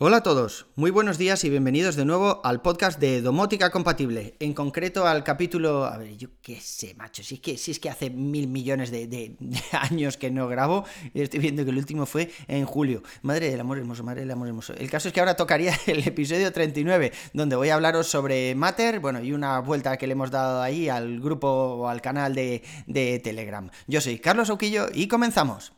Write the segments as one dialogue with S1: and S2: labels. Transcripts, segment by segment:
S1: Hola a todos, muy buenos días y bienvenidos de nuevo al podcast de Domótica Compatible, en concreto al capítulo, a ver, yo qué sé, macho, si es que, si es que hace mil millones de, años que no grabo, y estoy viendo que el último fue en julio, madre del amor hermoso, madre del amor hermoso. El caso es que ahora tocaría el episodio 39, donde voy a hablaros sobre Matter, bueno, y una vuelta que le hemos dado ahí al grupo o al canal de, de Telegram. Yo soy Carlos Auquillo y comenzamos.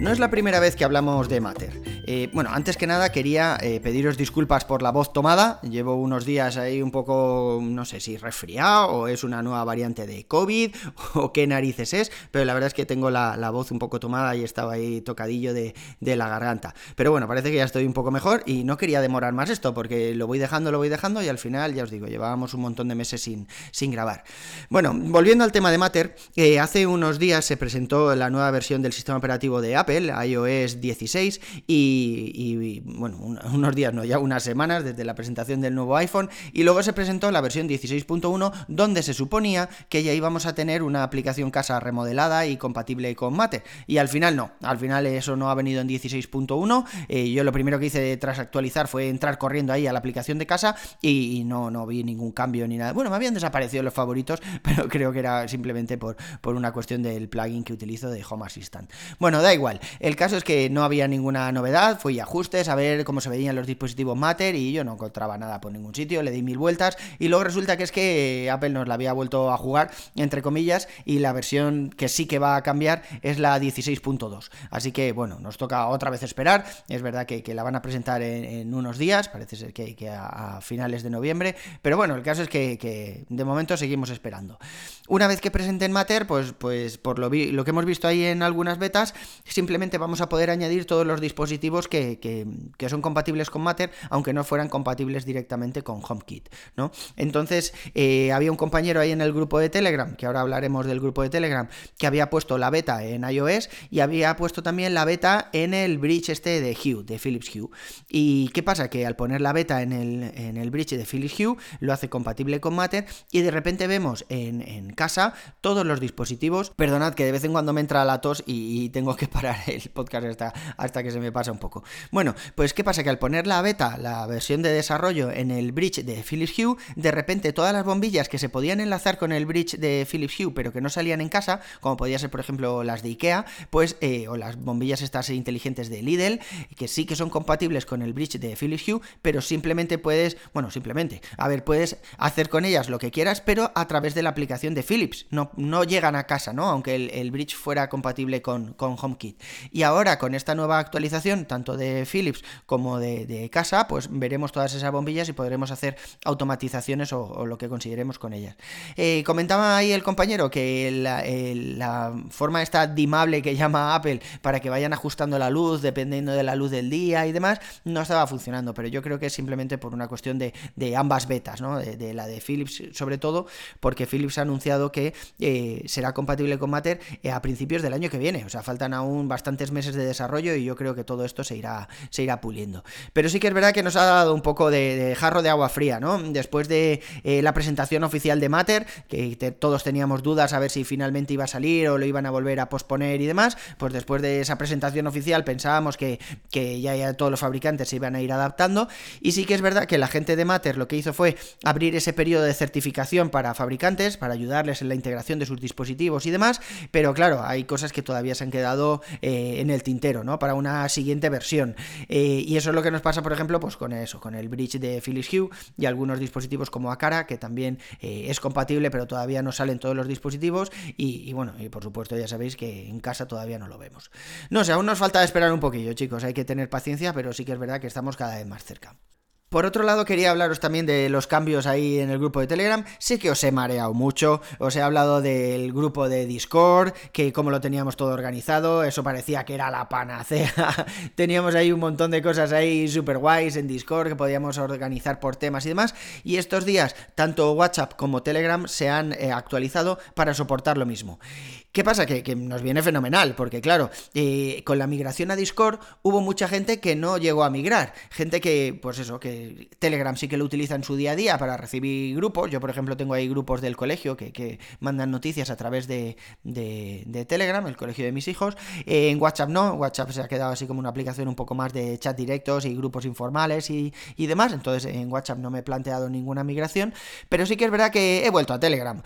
S1: No es la primera vez que hablamos de Matter. Eh, bueno, antes que nada quería eh, pediros disculpas por la voz tomada. Llevo unos días ahí un poco, no sé si resfriado o es una nueva variante de COVID o qué narices es, pero la verdad es que tengo la, voz un poco tomada y estaba ahí tocadillo de, la garganta. Pero bueno, parece que ya estoy un poco mejor y no quería demorar más esto porque lo voy dejando, lo voy dejando y al final, ya os digo, llevábamos un montón de meses sin, sin grabar. Bueno, volviendo al tema de Matter, eh, hace unos días se presentó la nueva versión del sistema operativo de Apple, iOS 16, y y, bueno, unos días, no, ya unas semanas desde la presentación del nuevo iPhone. Y luego se presentó la versión 16.1 donde se suponía que ya íbamos a tener una aplicación casa remodelada y compatible con Mate. Y al final no, al final eso no ha venido en 16.1, eh, yo lo primero que hice tras actualizar fue entrar corriendo ahí a la aplicación de casa y, no, no vi ningún cambio ni nada, bueno, me habían desaparecido los favoritos, pero creo que era simplemente por, por una cuestión del plugin que utilizo de Home Assistant. Bueno, da igual, el caso es que no había ninguna novedad, fui a ajustes a ver cómo se veían los dispositivos Matter y yo no encontraba nada por ningún sitio, le di mil vueltas y luego resulta que es que Apple nos la había vuelto a jugar, entre comillas, y la versión que sí que va a cambiar es la 16.2. Así que bueno, nos toca otra vez esperar, es verdad que, la van a presentar en, unos días, parece ser que, a, finales de noviembre, pero bueno, el caso es que, de momento seguimos esperando. Una vez que presenten Matter, pues, pues por lo, lo que hemos visto ahí en algunas betas, simplemente vamos a poder añadir todos los dispositivos que, son compatibles con Matter, aunque no fueran compatibles directamente con HomeKit, ¿no? Entonces, eh, había un compañero ahí en el grupo de Telegram, que ahora hablaremos del grupo de Telegram, que había puesto la beta en iOS y había puesto también la beta en el bridge este de Hue, de Philips Hue. ¿Y qué pasa? Que al poner la beta en el, en el bridge de Philips Hue, lo hace compatible con Matter y de repente vemos en, casa todos los dispositivos. Perdonad que de vez en cuando me entra la tos y, tengo que parar el podcast hasta, hasta que se me pasa un poco. Bueno, pues ¿qué pasa? Que al poner la beta, la versión de desarrollo en el bridge de Philips Hue, de repente todas las bombillas que se podían enlazar con el bridge de Philips Hue, pero que no salían en casa, como podía ser por ejemplo las de IKEA, pues, eh, o las bombillas estas inteligentes de Lidl, que sí que son compatibles con el bridge de Philips Hue, pero simplemente puedes, bueno, simplemente, a ver, puedes hacer con ellas lo que quieras, pero a través de la aplicación de Philips, no, llegan a casa, ¿no? Aunque el, bridge fuera compatible con HomeKit. Y ahora con esta nueva actualización, tanto de Philips como de, casa, pues veremos todas esas bombillas y podremos hacer automatizaciones o, lo que consideremos con ellas. Eh, comentaba ahí el compañero que la, forma esta dimable que llama Apple para que vayan ajustando la luz dependiendo de la luz del día y demás, no estaba funcionando, pero yo creo que es simplemente por una cuestión de, ambas betas, ¿no? De, la de Philips sobre todo, porque Philips ha anunciado que eh, será compatible con Matter eh, a principios del año que viene, o sea, faltan aún bastantes meses de desarrollo y yo creo que todo esto se irá, se irá puliendo. Pero sí que es verdad que nos ha dado un poco de, jarro de agua fría, ¿no? Después de eh, la presentación oficial de Matter, que todos teníamos dudas a ver si finalmente iba a salir o lo iban a volver a posponer y demás, pues después de esa presentación oficial pensábamos que, que ya, ya todos los fabricantes se iban a ir adaptando. Y sí que es verdad que la gente de Matter lo que hizo fue abrir ese periodo de certificación para fabricantes, para ayudarles en la integración de sus dispositivos y demás, pero claro, hay cosas que todavía se han quedado eh, en el tintero, ¿no? Para una siguiente versión eh, y eso es lo que nos pasa, por ejemplo, pues con eso, con el bridge de Philips Hue y algunos dispositivos como Acara, que también eh, es compatible, pero todavía no salen todos los dispositivos. Y, bueno, y por supuesto ya sabéis que en casa todavía no lo vemos. No sé, aún nos falta esperar un poquillo, chicos. Hay que tener paciencia, pero sí que es verdad que estamos cada vez más cerca. Por otro lado, quería hablaros también de los cambios ahí en el grupo de Telegram. Sé que os he mareado mucho, os he hablado del grupo de Discord, que como lo teníamos todo organizado, eso parecía que era la panacea. teníamos ahí un montón de cosas ahí super guays en Discord que podíamos organizar por temas y demás. Y estos días, tanto WhatsApp como Telegram se han eh, actualizado para soportar lo mismo. ¿Qué pasa? Que, nos viene fenomenal, porque claro, eh, con la migración a Discord hubo mucha gente que no llegó a migrar. Gente que, pues eso, que Telegram sí que lo utiliza en su día a día para recibir grupos. Yo, por ejemplo, tengo ahí grupos del colegio que, mandan noticias a través de, Telegram, el colegio de mis hijos. Eh, en WhatsApp no, WhatsApp se ha quedado así como una aplicación un poco más de chat directos y grupos informales y, y demás. Entonces en WhatsApp no me he planteado ninguna migración, pero sí que es verdad que he vuelto a Telegram.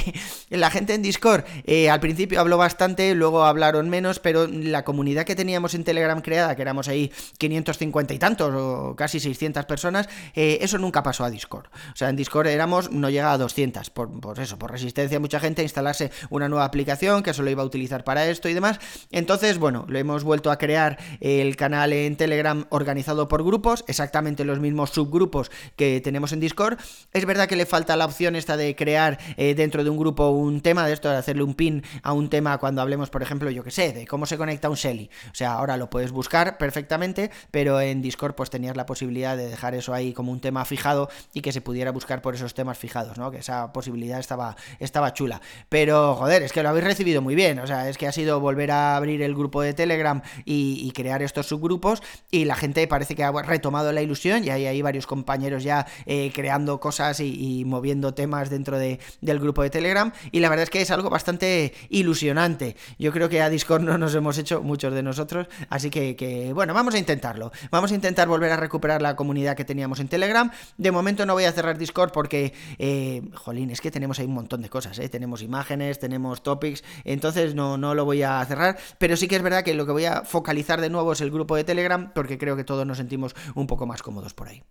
S1: la gente en Discord eh, al principio habló bastante, luego hablaron menos, pero la comunidad que teníamos en Telegram creada, que éramos ahí 550 y tantos o casi 600 personas, eh, eso nunca pasó a Discord. O sea, en Discord éramos, no llega a 200, por, eso, por resistencia mucha gente a instalarse una nueva aplicación que solo iba a utilizar para esto y demás. Entonces, bueno, lo hemos vuelto a crear el canal en Telegram organizado por grupos, exactamente los mismos subgrupos que tenemos en Discord. Es verdad que le falta la opción esta de crear eh, dentro de un grupo un tema de esto, de hacerle un pin a un tema cuando hablemos, por ejemplo, yo que sé, de cómo se conecta un Shelly. O sea, ahora lo puedes buscar perfectamente, pero en Discord pues tenías la posibilidad de dejar eso ahí como un tema fijado y que se pudiera buscar por esos temas fijados, ¿no? Que esa posibilidad estaba, estaba chula. Pero, joder, es que lo habéis recibido muy bien. O sea, es que ha sido volver a abrir el grupo de Telegram y, crear estos subgrupos y la gente parece que ha retomado la ilusión y hay varios compañeros ya eh, creando cosas y, moviendo temas dentro de, del grupo de Telegram y la verdad es que es algo bastante ilusionante. Yo creo que a Discord no nos hemos hecho muchos de nosotros, así que, bueno, vamos a intentarlo. Vamos a intentar volver a recuperar la comunidad que teníamos en Telegram. De momento no voy a cerrar Discord porque, eh, jolín, es que tenemos ahí un montón de cosas, ¿eh? Tenemos imágenes, tenemos topics, entonces no, no lo voy a cerrar, pero sí que es verdad que lo que voy a focalizar de nuevo es el grupo de Telegram porque creo que todos nos sentimos un poco más cómodos por ahí.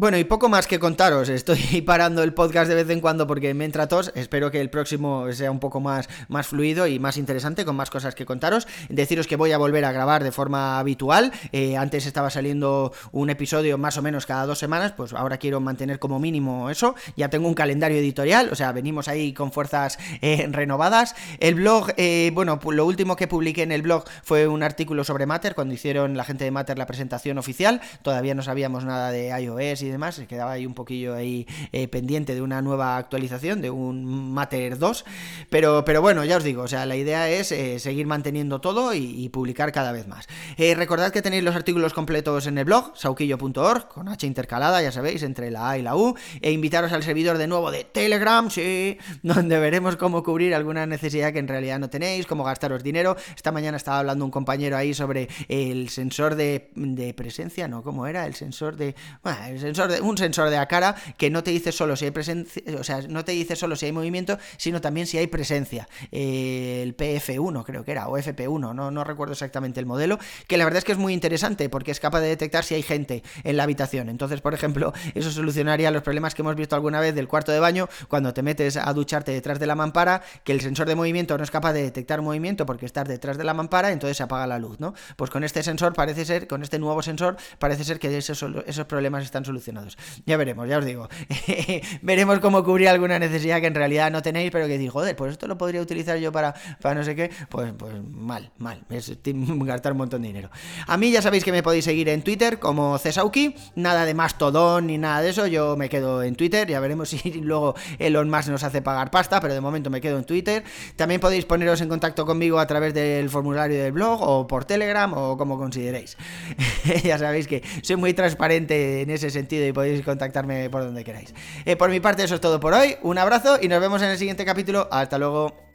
S1: Bueno, y poco más que contaros. Estoy parando el podcast de vez en cuando porque me entra tos. Espero que el próximo sea un poco más, más fluido y más interesante, con más cosas que contaros. Deciros que voy a volver a grabar de forma habitual. Eh, antes estaba saliendo un episodio más o menos cada dos semanas, pues ahora quiero mantener como mínimo eso. Ya tengo un calendario editorial, o sea, venimos ahí con fuerzas eh, renovadas. El blog, eh, bueno, lo último que publiqué en el blog fue un artículo sobre Matter, cuando hicieron la gente de Matter la presentación oficial. Todavía no sabíamos nada de iOS y demás, se quedaba ahí un poquillo ahí eh, pendiente de una nueva actualización, de un Matter 2, pero, pero bueno, ya os digo, o sea, la idea es eh, seguir manteniendo todo y, publicar cada vez más. Eh, recordad que tenéis los artículos completos en el blog, sauquillo.org, con H intercalada, ya sabéis, entre la A y la U, e invitaros al servidor de nuevo de Telegram, sí, donde veremos cómo cubrir alguna necesidad que en realidad no tenéis, cómo gastaros dinero. Esta mañana estaba hablando un compañero ahí sobre el sensor de, de presencia, ¿no? ¿Cómo era? El sensor de... Bueno, el un sensor de la cara que no te dice solo si hay presencia, o sea, no te dice solo si hay movimiento, sino también si hay presencia. Eh, el PF1 creo que era, o FP1, no, no recuerdo exactamente el modelo, que la verdad es que es muy interesante porque es capaz de detectar si hay gente en la habitación. Entonces, por ejemplo, eso solucionaría los problemas que hemos visto alguna vez del cuarto de baño cuando te metes a ducharte detrás de la mampara, que el sensor de movimiento no es capaz de detectar movimiento porque estás detrás de la mampara, entonces se apaga la luz, ¿no? Pues con este sensor parece ser, con este nuevo sensor, parece ser que esos, esos problemas están solucionados. Ya veremos, ya os digo. veremos cómo cubrir alguna necesidad que en realidad no tenéis, pero que digo, joder, pues esto lo podría utilizar yo para, para no sé qué. Pues, pues mal, mal. Es gastar un montón de dinero. A mí ya sabéis que me podéis seguir en Twitter como Cesauki. Nada de Mastodon ni nada de eso. Yo me quedo en Twitter. Ya veremos si luego Elon Musk nos hace pagar pasta, pero de momento me quedo en Twitter. También podéis poneros en contacto conmigo a través del formulario del blog o por Telegram o como consideréis. ya sabéis que soy muy transparente en ese sentido y podéis contactarme por donde queráis. Eh, por mi parte, eso es todo por hoy. Un abrazo y nos vemos en el siguiente capítulo. Hasta luego.